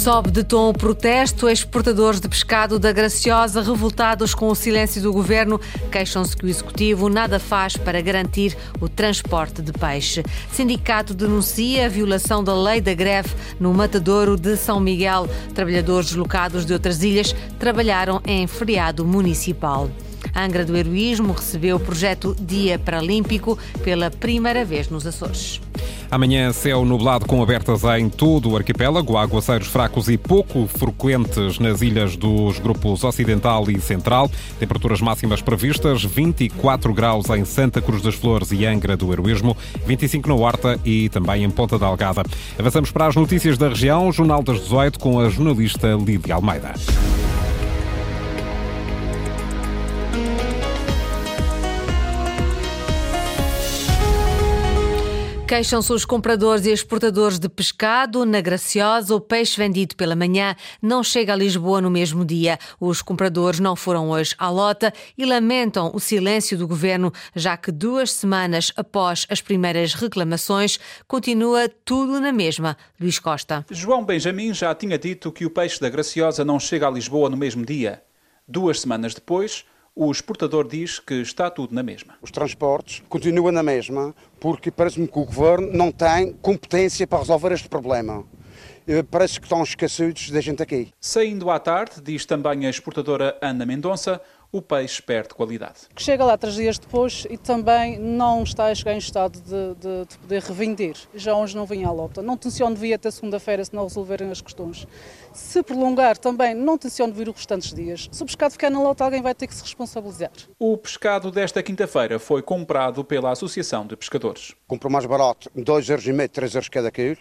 Sobe de tom o protesto. Exportadores de pescado da Graciosa, revoltados com o silêncio do governo, queixam-se que o executivo nada faz para garantir o transporte de peixe. Sindicato denuncia a violação da lei da greve no matadouro de São Miguel. Trabalhadores deslocados de outras ilhas trabalharam em feriado municipal. Angra do Heroísmo recebeu o projeto Dia Paralímpico pela primeira vez nos Açores. Amanhã, céu nublado com abertas em todo o arquipélago, aguaceiros fracos e pouco frequentes nas ilhas dos grupos Ocidental e Central. Temperaturas máximas previstas: 24 graus em Santa Cruz das Flores e Angra do Heroísmo, 25 na Horta e também em Ponta da Algada. Avançamos para as notícias da região, Jornal das 18 com a jornalista Lídia Almeida. Queixam-se os compradores e exportadores de pescado. Na Graciosa, o peixe vendido pela manhã não chega a Lisboa no mesmo dia. Os compradores não foram hoje à lota e lamentam o silêncio do governo, já que duas semanas após as primeiras reclamações, continua tudo na mesma. Luís Costa. João Benjamin já tinha dito que o peixe da Graciosa não chega a Lisboa no mesmo dia. Duas semanas depois, o exportador diz que está tudo na mesma. Os transportes continuam na mesma, porque parece-me que o governo não tem competência para resolver este problema. Eh, parece que estão esquecidos da gente aqui. Saindo à tarde, diz também a exportadora Ana Mendonça, o peixe perde qualidade. Chega lá três dias depois e também não está a chegar em estado de, de, de poder revender. Já hoje não vinha à lota. Não tenciono vir até segunda-feira se não resolverem as questões. Se prolongar também, não tenciono vir os restantes dias. Se o pescado ficar na lota, alguém vai ter que se responsabilizar. O pescado desta quinta-feira foi comprado pela Associação de Pescadores. Comprou mais barato, 2,5 euros, 3 euros cada quilo.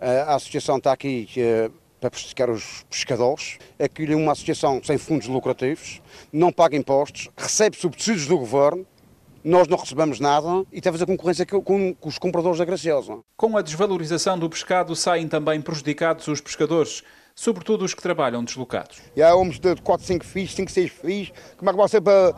Eh, a associação está aqui eh, para prestigiar os pescadores. Aquilo é uma associação sem fundos lucrativos, não paga impostos, recebe subsídios do governo, nós não recebemos nada e temos a concorrência com, os compradores da Graciosa. Com a desvalorização do pescado, saem também prejudicados os pescadores, sobretudo os que trabalham deslocados. E há homens de 4, 5 filhos, 5, 6 filhos, como é que vai ser para,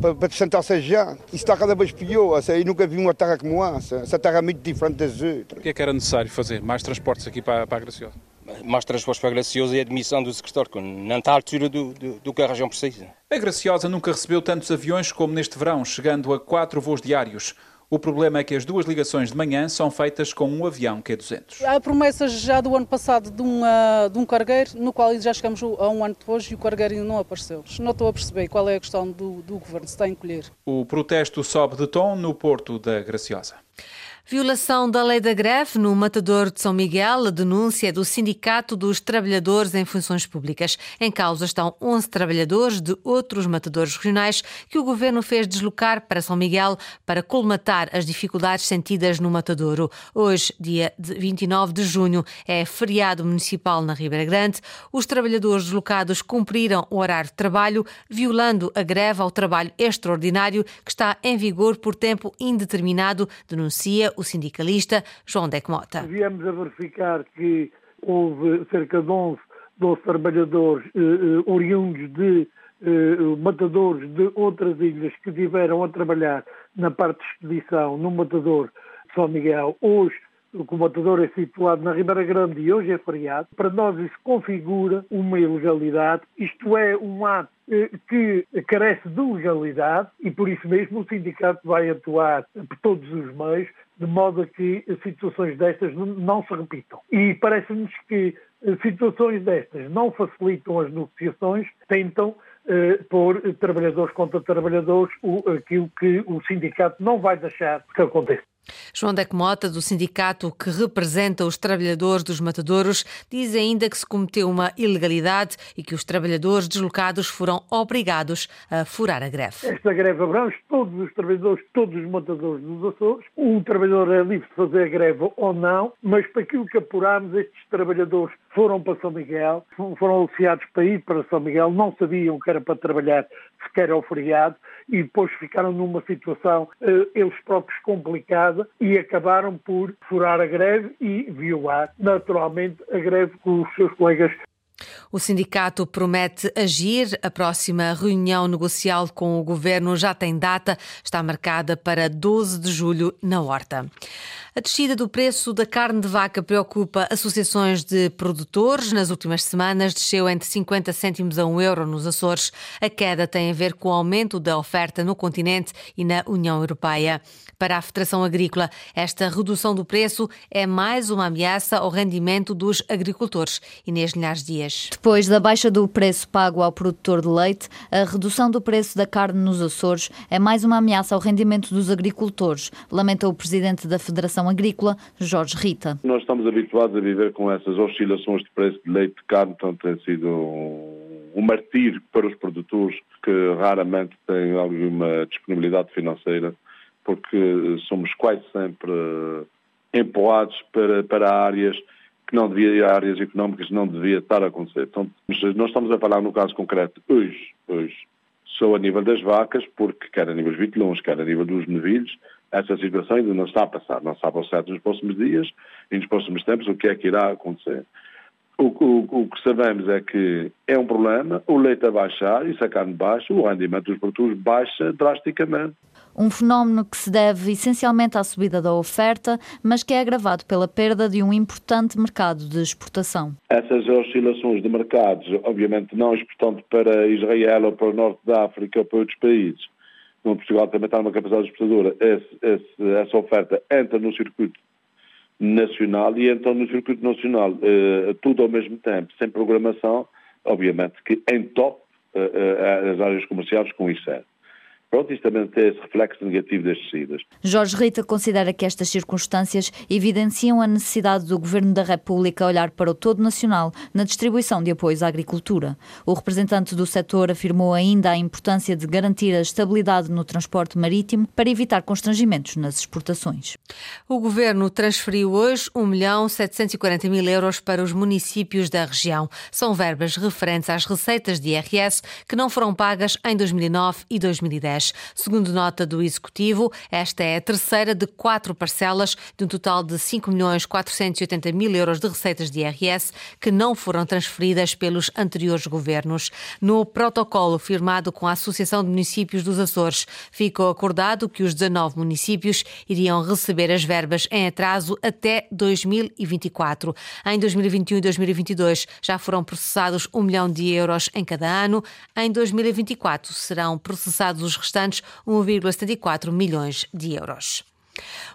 para, para sustentar-se já? Isso está cada vez pior, eu nunca vi uma terra como essa, essa terra é muito diferente das outras. O que é que era necessário fazer? Mais transportes aqui para, para a Graciosa? Mais transportes para a Graciosa e a admissão do secretário, que não está à altura do, do, do, que a região precisa. A Graciosa nunca recebeu tantos aviões como neste verão, chegando a quatro voos diários. O problema é que as duas ligações de manhã são feitas com um avião Q200. Há promessas já do ano passado de, uma, de um cargueiro, no qual já chegamos a um ano depois e o cargueiro ainda não apareceu. Não estou a perceber qual é a questão do, do governo, se está a encolher. O protesto sobe de tom no Porto da Graciosa. Violação da lei da greve no Matador de São Miguel, a denúncia do Sindicato dos Trabalhadores em Funções Públicas. Em causa estão 11 trabalhadores de outros matadores regionais que o governo fez deslocar para São Miguel para colmatar as dificuldades sentidas no Matadouro. Hoje, dia 29 de junho, é feriado municipal na Ribeira Grande. Os trabalhadores deslocados cumpriram o horário de trabalho, violando a greve ao trabalho extraordinário que está em vigor por tempo indeterminado, denuncia o sindicalista João Decmota. Viemos a verificar que houve cerca de 11, 12 trabalhadores eh, eh, oriundos de eh, matadores de outras ilhas que tiveram a trabalhar na parte de expedição no matador São Miguel. Hoje o matador é situado na Ribeira Grande e hoje é feriado. Para nós isso configura uma ilegalidade, isto é um ato eh, que carece de legalidade e por isso mesmo o sindicato vai atuar por todos os meios de modo a que situações destas não se repitam. E parece-nos que eh, situações destas não facilitam as negociações, tentam eh, pôr trabalhadores contra trabalhadores o, aquilo que o sindicato não vai deixar que aconteça. João Deck Mota, do sindicato que representa os trabalhadores dos matadouros, diz ainda que se cometeu uma ilegalidade e que os trabalhadores deslocados foram obrigados a furar a greve. Esta greve abrange todos os trabalhadores, todos os matadores dos Açores. Um trabalhador é livre de fazer greve ou não, mas para aquilo que apurámos, estes trabalhadores foram para São Miguel, foram aliciados para ir para São Miguel, não sabiam que era para trabalhar sequer ao feriado e depois ficaram numa situação eh, eles próprios complicada e acabaram por furar a greve e violar naturalmente a greve com os seus colegas O sindicato promete agir. A próxima reunião negocial com o governo já tem data, está marcada para 12 de julho na Horta. A descida do preço da carne de vaca preocupa associações de produtores. Nas últimas semanas desceu entre 50 cêntimos a 1 euro nos Açores. A queda tem a ver com o aumento da oferta no continente e na União Europeia. Para a Federação Agrícola, esta redução do preço é mais uma ameaça ao rendimento dos agricultores. Inês Linhares Dias. Depois da baixa do preço pago ao produtor de leite, a redução do preço da carne nos Açores é mais uma ameaça ao rendimento dos agricultores, lamenta o presidente da Federação Agrícola, Jorge Rita. Nós estamos habituados a viver com essas oscilações de preço de leite de carne, então tem sido um martírio para os produtores que raramente têm alguma disponibilidade financeira, porque somos quase sempre empurrados para, para áreas que não devia, áreas económicas não devia estar a acontecer. Então, nós estamos a falar no caso concreto hoje, hoje, só a nível das vacas, porque quer a nível dos vitilões, quer a nível dos novilhos, essa situação ainda não está a passar, não sabe ao certo nos próximos dias e nos próximos tempos o que é que irá acontecer. O, o, o, que sabemos é que é um problema, o leite a baixar e se a carne baixa, o rendimento dos produtos baixa drasticamente. Um fenómeno que se deve essencialmente à subida da oferta, mas que é agravado pela perda de um importante mercado de exportação. Essas oscilações de mercados, obviamente não exportando para Israel ou para o norte da África ou para outros países, como Portugal também está numa capacidade exportadora, esse, esse, essa oferta entra no circuito nacional e então no circuito nacional eh, tudo ao mesmo tempo, sem programação, obviamente que entope eh, eh, as áreas comerciais com isso é. Pronto, isto também tem esse reflexo negativo das descidas. Jorge Rita considera que estas circunstâncias evidenciam a necessidade do Governo da República olhar para o todo nacional na distribuição de apoios à agricultura. O representante do setor afirmou ainda a importância de garantir a estabilidade no transporte marítimo para evitar constrangimentos nas exportações. O Governo transferiu hoje 1 milhão 740 mil euros para os municípios da região. São verbas referentes às receitas de IRS que não foram pagas em 2009 e 2010. Segundo nota do Executivo, esta é a terceira de quatro parcelas de um total de 5 milhões 480 mil euros de receitas de IRS que não foram transferidas pelos anteriores governos. No protocolo firmado com a Associação de Municípios dos Açores, ficou acordado que os 19 municípios iriam receber as verbas em atraso até 2024. Em 2021 e 2022 já foram processados 1 milhão de euros em cada ano. Em 2024 serão processados os restantes restantes 1,74 milhões de euros.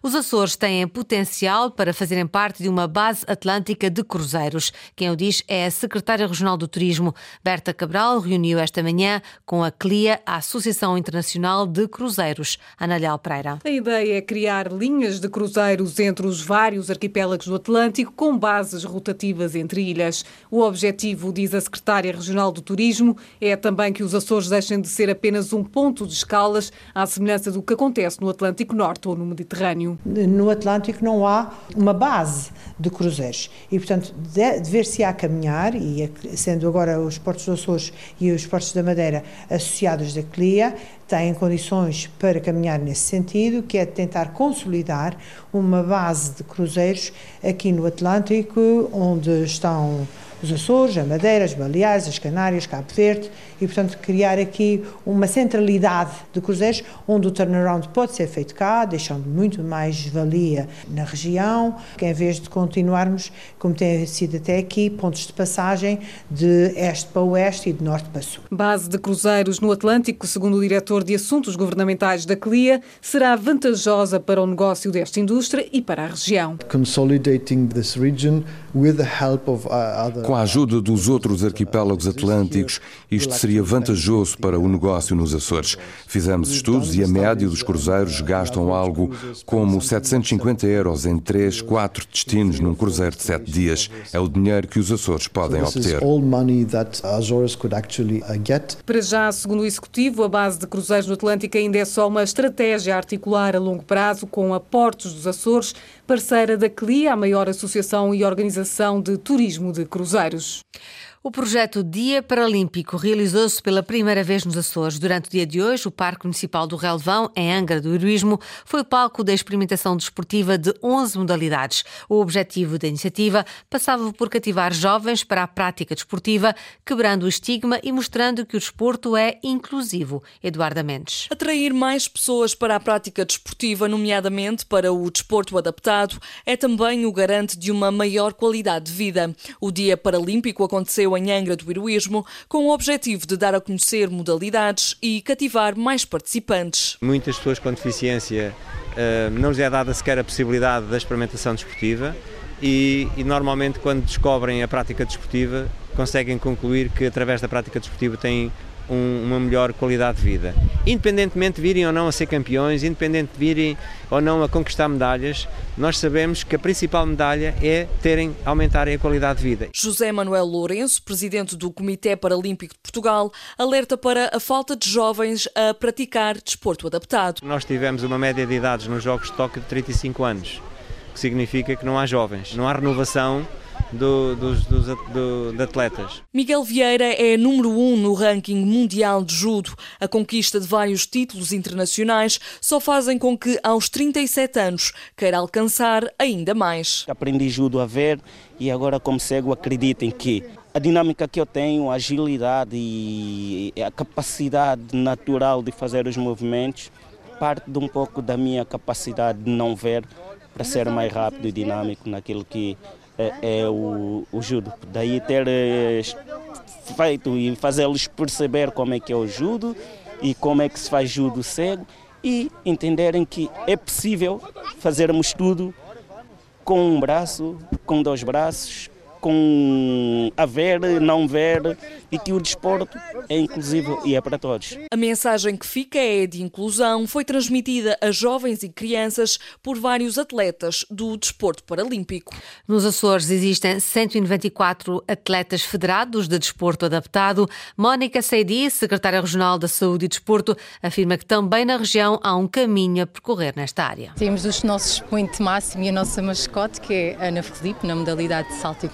Os Açores têm potencial para fazerem parte de uma base atlântica de cruzeiros. Quem o diz é a secretária regional do Turismo, Berta Cabral, reuniu esta manhã com a CLIA, a Associação Internacional de Cruzeiros. Ana Pereira. A ideia é criar linhas de cruzeiros entre os vários arquipélagos do Atlântico com bases rotativas entre ilhas. O objetivo, diz a secretária regional do Turismo, é também que os Açores deixem de ser apenas um ponto de escalas, à semelhança do que acontece no Atlântico Norte ou no Mediterrâneo. Mediterrâneo. No Atlântico não há uma base de cruzeiros e, portanto, dever-se a caminhar, e sendo agora os portos dos Açores e os portos da Madeira associados da CLIA, têm condições para caminhar nesse sentido, que é tentar consolidar uma base de cruzeiros aqui no Atlântico, onde estão os Açores, a Madeira, as Baleares, as Canárias, Cabo Verde e, portanto, criar aqui uma centralidade de cruzeiros onde o turnaround pode ser feito cá, deixando muito mais valia na região, que em vez de continuarmos, como tem sido até aqui, pontos de passagem de este para oeste e de norte para sul. Base de cruzeiros no Atlântico, segundo o diretor de Assuntos Governamentais da CLIA, será vantajosa para o negócio desta indústria e para a região. Consolidating this region with the help of other com a ajuda dos outros arquipélagos atlânticos, isto seria vantajoso para o negócio nos Açores. Fizemos estudos e a média dos cruzeiros gastam algo como 750 euros em 3, 4 destinos num cruzeiro de 7 dias. É o dinheiro que os Açores podem obter. Uh, para já, segundo o Executivo, a base de cruzeiros no Atlântico ainda é só uma estratégia a articular a longo prazo com a Portos dos Açores, parceira da CLIA, a maior associação e organização de turismo de cruzeiros. Cruzeiros. O projeto Dia Paralímpico realizou-se pela primeira vez nos Açores. Durante o dia de hoje, o Parque Municipal do Relvão, em Angra do Heroísmo, foi palco da experimentação desportiva de 11 modalidades. O objetivo da iniciativa passava por cativar jovens para a prática desportiva, quebrando o estigma e mostrando que o desporto é inclusivo. Eduardo Mendes. Atrair mais pessoas para a prática desportiva, nomeadamente para o desporto adaptado, é também o garante de uma maior qualidade de vida. O Dia Paralímpico aconteceu em Angra do Heroísmo, com o objetivo de dar a conhecer modalidades e cativar mais participantes. Muitas pessoas com deficiência uh, não lhes é dada sequer a possibilidade da experimentação desportiva e, e normalmente quando descobrem a prática desportiva conseguem concluir que através da prática desportiva têm um, uma melhor qualidade de vida. Independentemente de virem ou não a ser campeões, independente de virem ou não a conquistar medalhas, nós sabemos que a principal medalha é terem, aumentarem a qualidade de vida. José Manuel Lourenço, presidente do Comitê Paralímpico de Portugal, alerta para a falta de jovens a praticar desporto adaptado. Nós tivemos uma média de idades nos Jogos de Tóquio de 35 anos, o que significa que não há jovens, não há renovação do, dos, dos do, de atletas. Miguel Vieira é número um no ranking mundial de judo. A conquista de vários títulos internacionais só fazem com que, aos 37 anos, queira alcançar ainda mais. Aprendi judo a ver e agora, como cego, acreditem que a dinâmica que eu tenho, a agilidade e a capacidade natural de fazer os movimentos parte de um pouco da minha capacidade de não ver para ser mais rápido e dinâmico naquilo que é, é o, o judo. Daí ter eh, feito e fazê-los perceber como é que é o judo e como é que se faz judo cego e entenderem que é possível fazermos tudo com um braço, com dois braços, com a ver, não ver e que o desporto é inclusivo e é para todos. A mensagem que fica é de inclusão, foi transmitida a jovens e crianças por vários atletas do desporto paralímpico. Nos Açores existem 194 atletas federados de desporto adaptado. Mónica Seidi, secretária regional da Saúde e Desporto, afirma que também na região há um caminho a percorrer nesta área. Temos os nossos expoente máximo e a nossa mascote, que é Ana Felipe, na modalidade de salto e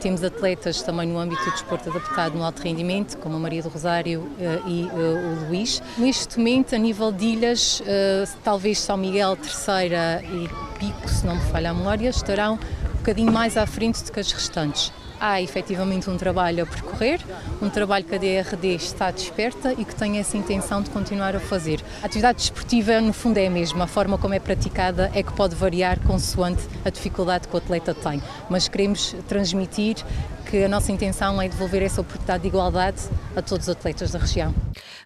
Temos atletas também no âmbito do desporto adaptado no alto rendimento, como a Maria do Rosário uh, e uh, o Luís. Neste momento, a nível de ilhas, uh, talvez São Miguel, Terceira e Pico, se não me falha a memória, estarão um bocadinho mais à frente do que as restantes há efetivamente um trabalho a percorrer, um trabalho que a DRD está desperta e que tem essa intenção de continuar a fazer. A atividade desportiva, no fundo, é a mesma, a forma como é praticada é que pode variar consoante a dificuldade que o atleta tem, mas queremos transmitir que a nossa intenção é devolver essa oportunidade de igualdade a todos os atletas da região.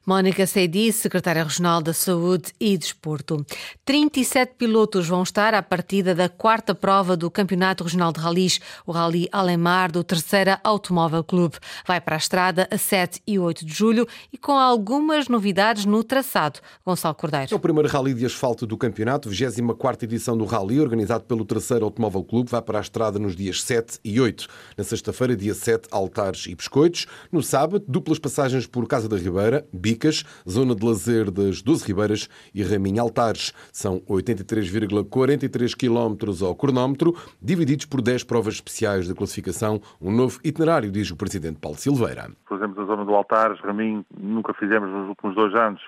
Mónica Seidi, secretária regional da Saúde e Desporto. 37 pilotos vão estar à partida da quarta prova do Campeonato Regional de Ralis, o Rally Alemar do Terceira Automóvel Clube. Vai para a estrada a 7 e 8 de julho e com algumas novidades no traçado. Gonçalo Cordeiro. É o primeiro rally de asfalto do campeonato, 24 edição do rally, organizado pelo Terceiro Automóvel Clube, vai para a estrada nos dias 7 e 8. Na sexta-feira, dia 7, altares e biscoitos. No sábado, duplas passagens por Casa da Ribeira, Bicas, zona de lazer das Doze Ribeiras e Raminha Altares. São 83,43 km ao cronómetro, divididos por 10 provas especiais de classificação, um novo itinerário, diz o Presidente Paulo Silveira. Fazemos a zona do Altares, Raminho, nunca fizemos nos últimos dois anos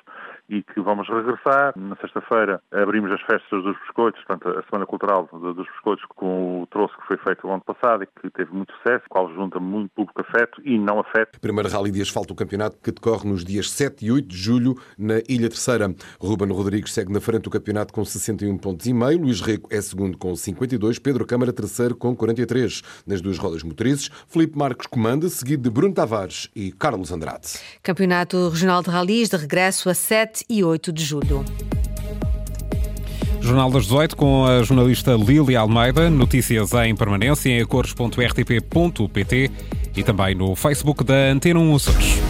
e que vamos regressar. Na sexta-feira abrimos as festas dos biscoitos, portanto, a Semana Cultural dos Biscoitos, com o troço que foi feito o ano passado e que teve muito sucesso, qual junta muito público afeto e não afeto. Primeiro rally de asfalto do campeonato que decorre nos dias 7 e 8 de julho na Ilha Terceira. Ruben Rodrigues segue na frente do campeonato com 61 pontos e meio, Luís Reco é segundo com 52, Pedro Câmara terceiro com 43. Nas duas rodas motrizes, Felipe Marcos comanda, seguido de Bruno Tavares e Carlos Andrade. Campeonato Regional de Rallys de regresso a 7 e 8 de julho. Jornal das 18 com a jornalista Lili Almeida. Notícias em permanência em acores.rtp.pt e também no Facebook da Antena 1 Açores.